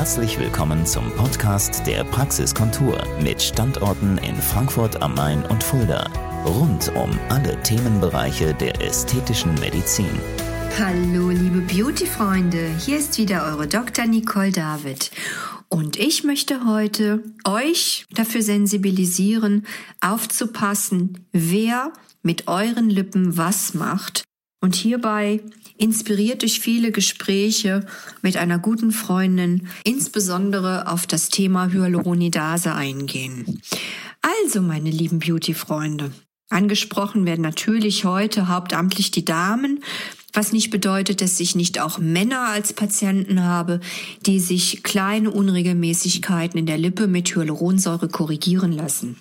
Herzlich willkommen zum Podcast der Praxiskontur mit Standorten in Frankfurt am Main und Fulda. Rund um alle Themenbereiche der ästhetischen Medizin. Hallo, liebe Beauty-Freunde. Hier ist wieder eure Dr. Nicole David. Und ich möchte heute euch dafür sensibilisieren, aufzupassen, wer mit euren Lippen was macht und hierbei inspiriert durch viele Gespräche mit einer guten Freundin insbesondere auf das Thema Hyaluronidase eingehen. Also, meine lieben Beauty-Freunde, angesprochen werden natürlich heute hauptamtlich die Damen, was nicht bedeutet, dass ich nicht auch Männer als Patienten habe, die sich kleine Unregelmäßigkeiten in der Lippe mit Hyaluronsäure korrigieren lassen.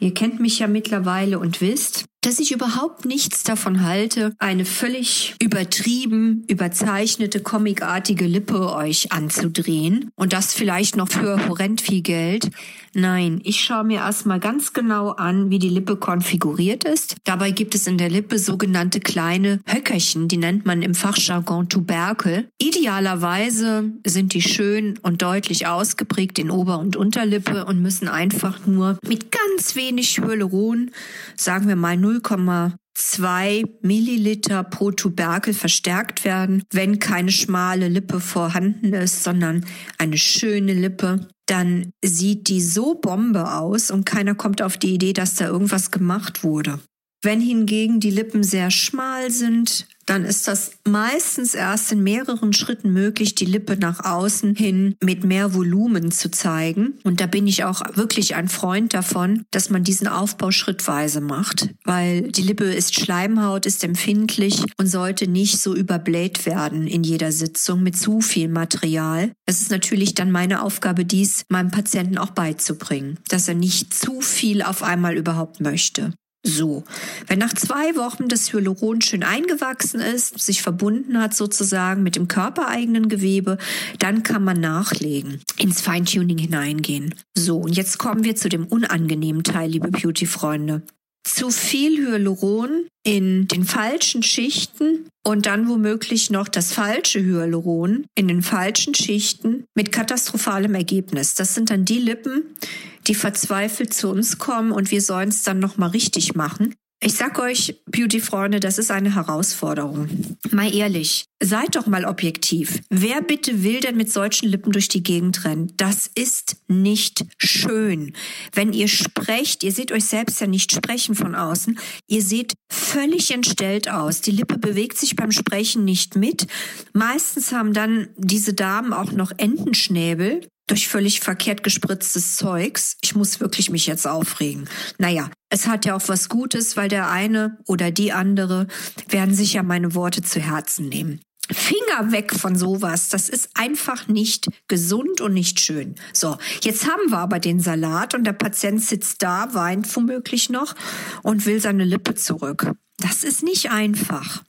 Ihr kennt mich ja mittlerweile und wisst, dass ich überhaupt nichts davon halte, eine völlig übertrieben, überzeichnete, comicartige Lippe euch anzudrehen und das vielleicht noch für horrend viel Geld. Nein, ich schaue mir erstmal ganz genau an, wie die Lippe konfiguriert ist. Dabei gibt es in der Lippe sogenannte kleine Höckerchen, die nennt man im Fachjargon Tuberkel. Idealerweise sind die schön und deutlich ausgeprägt in Ober- und Unterlippe und müssen einfach nur mit ganz wenig Hyaluron, sagen wir mal 0,2 Milliliter pro Tuberkel verstärkt werden, wenn keine schmale Lippe vorhanden ist, sondern eine schöne Lippe. Dann sieht die so Bombe aus und keiner kommt auf die Idee, dass da irgendwas gemacht wurde. Wenn hingegen die Lippen sehr schmal sind, dann ist das meistens erst in mehreren Schritten möglich, die Lippe nach außen hin mit mehr Volumen zu zeigen. Und da bin ich auch wirklich ein Freund davon, dass man diesen Aufbau schrittweise macht, weil die Lippe ist Schleimhaut, ist empfindlich und sollte nicht so überbläht werden in jeder Sitzung mit zu viel Material. Es ist natürlich dann meine Aufgabe, dies meinem Patienten auch beizubringen, dass er nicht zu viel auf einmal überhaupt möchte. So, wenn nach zwei Wochen das Hyaluron schön eingewachsen ist, sich verbunden hat sozusagen mit dem körpereigenen Gewebe, dann kann man nachlegen, ins Feintuning hineingehen. So, und jetzt kommen wir zu dem unangenehmen Teil, liebe Beauty-Freunde. Zu viel Hyaluron in den falschen Schichten und dann womöglich noch das falsche Hyaluron in den falschen Schichten mit katastrophalem Ergebnis. Das sind dann die Lippen, die verzweifelt zu uns kommen und wir sollen es dann noch mal richtig machen. Ich sag euch, Beauty-Freunde, das ist eine Herausforderung. Mal ehrlich, seid doch mal objektiv. Wer bitte will denn mit solchen Lippen durch die Gegend rennen? Das ist nicht schön. Wenn ihr sprecht, ihr seht euch selbst ja nicht sprechen von außen, ihr seht völlig entstellt aus. Die Lippe bewegt sich beim Sprechen nicht mit. Meistens haben dann diese Damen auch noch Entenschnäbel durch völlig verkehrt gespritztes Zeugs. Ich muss wirklich mich jetzt aufregen. Naja, es hat ja auch was Gutes, weil der eine oder die andere werden sich ja meine Worte zu Herzen nehmen. Finger weg von sowas. Das ist einfach nicht gesund und nicht schön. So, jetzt haben wir aber den Salat und der Patient sitzt da, weint womöglich noch und will seine Lippe zurück. Das ist nicht einfach.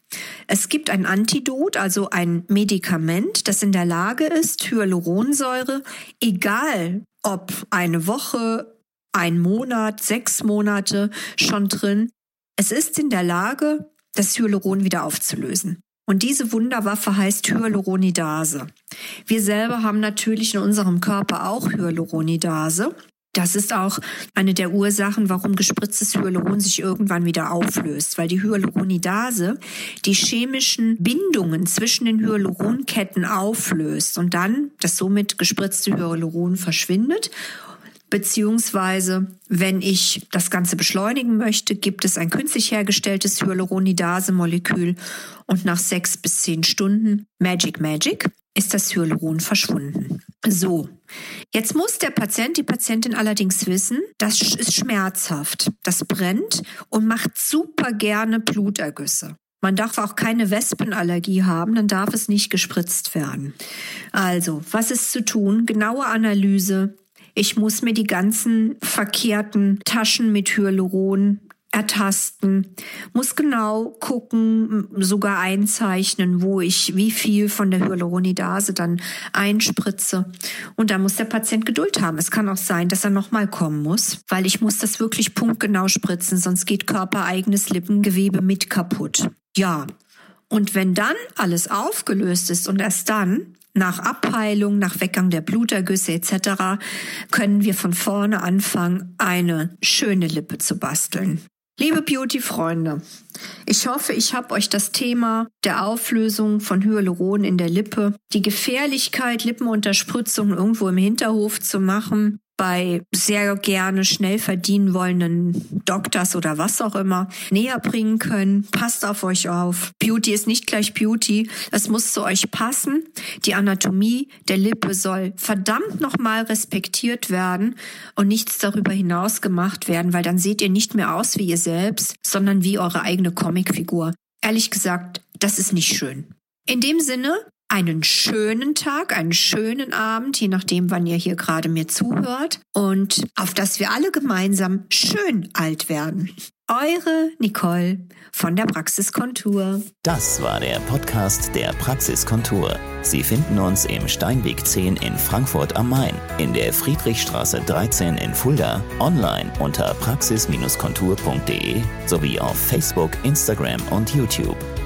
Es gibt ein Antidot, also ein Medikament, das in der Lage ist, Hyaluronsäure, egal ob eine Woche, ein Monat, sechs Monate schon drin, es ist in der Lage, das Hyaluron wieder aufzulösen. Und diese Wunderwaffe heißt Hyaluronidase. Wir selber haben natürlich in unserem Körper auch Hyaluronidase. Das ist auch eine der Ursachen, warum gespritztes Hyaluron sich irgendwann wieder auflöst, weil die Hyaluronidase die chemischen Bindungen zwischen den Hyaluronketten auflöst und dann das somit gespritzte Hyaluron verschwindet Beziehungsweise, wenn ich das Ganze beschleunigen möchte, gibt es ein künstlich hergestelltes Hyaluronidase-Molekül und nach sechs bis zehn Stunden Magic Magic ist das Hyaluron verschwunden. So, jetzt muss der Patient, die Patientin allerdings wissen, das ist schmerzhaft, das brennt und macht super gerne Blutergüsse. Man darf auch keine Wespenallergie haben, dann darf es nicht gespritzt werden. Also, was ist zu tun? Genaue Analyse, ich muss mir die ganzen verkehrten Taschen mit Hyaluron ertasten, muss genau gucken, sogar einzeichnen, wo ich wie viel von der Hyaluronidase dann einspritze. Und da muss der Patient Geduld haben. Es kann auch sein, dass er nochmal kommen muss, weil ich muss das wirklich punktgenau spritzen, sonst geht körpereigenes Lippengewebe mit kaputt. Ja. Und wenn dann alles aufgelöst ist und erst dann nach Abheilung, nach Weggang der Blutergüsse etc. können wir von vorne anfangen, eine schöne Lippe zu basteln. Liebe Beauty-Freunde, ich hoffe, ich habe euch das Thema der Auflösung von Hyaluron in der Lippe, die Gefährlichkeit, Lippenunterspritzung irgendwo im Hinterhof zu machen, bei sehr gerne schnell verdienen wollenden Doktors oder was auch immer näher bringen können. Passt auf euch auf. Beauty ist nicht gleich Beauty. Es muss zu euch passen. Die Anatomie der Lippe soll verdammt nochmal respektiert werden und nichts darüber hinaus gemacht werden, weil dann seht ihr nicht mehr aus wie ihr selbst, sondern wie eure eigene Comicfigur. Ehrlich gesagt, das ist nicht schön. In dem Sinne, einen schönen Tag, einen schönen Abend, je nachdem, wann ihr hier gerade mir zuhört und auf dass wir alle gemeinsam schön alt werden. Eure Nicole von der Praxiskontur. Das war der Podcast der Praxiskontur. Sie finden uns im Steinweg 10 in Frankfurt am Main, in der Friedrichstraße 13 in Fulda, online unter praxis-kontur.de sowie auf Facebook, Instagram und YouTube.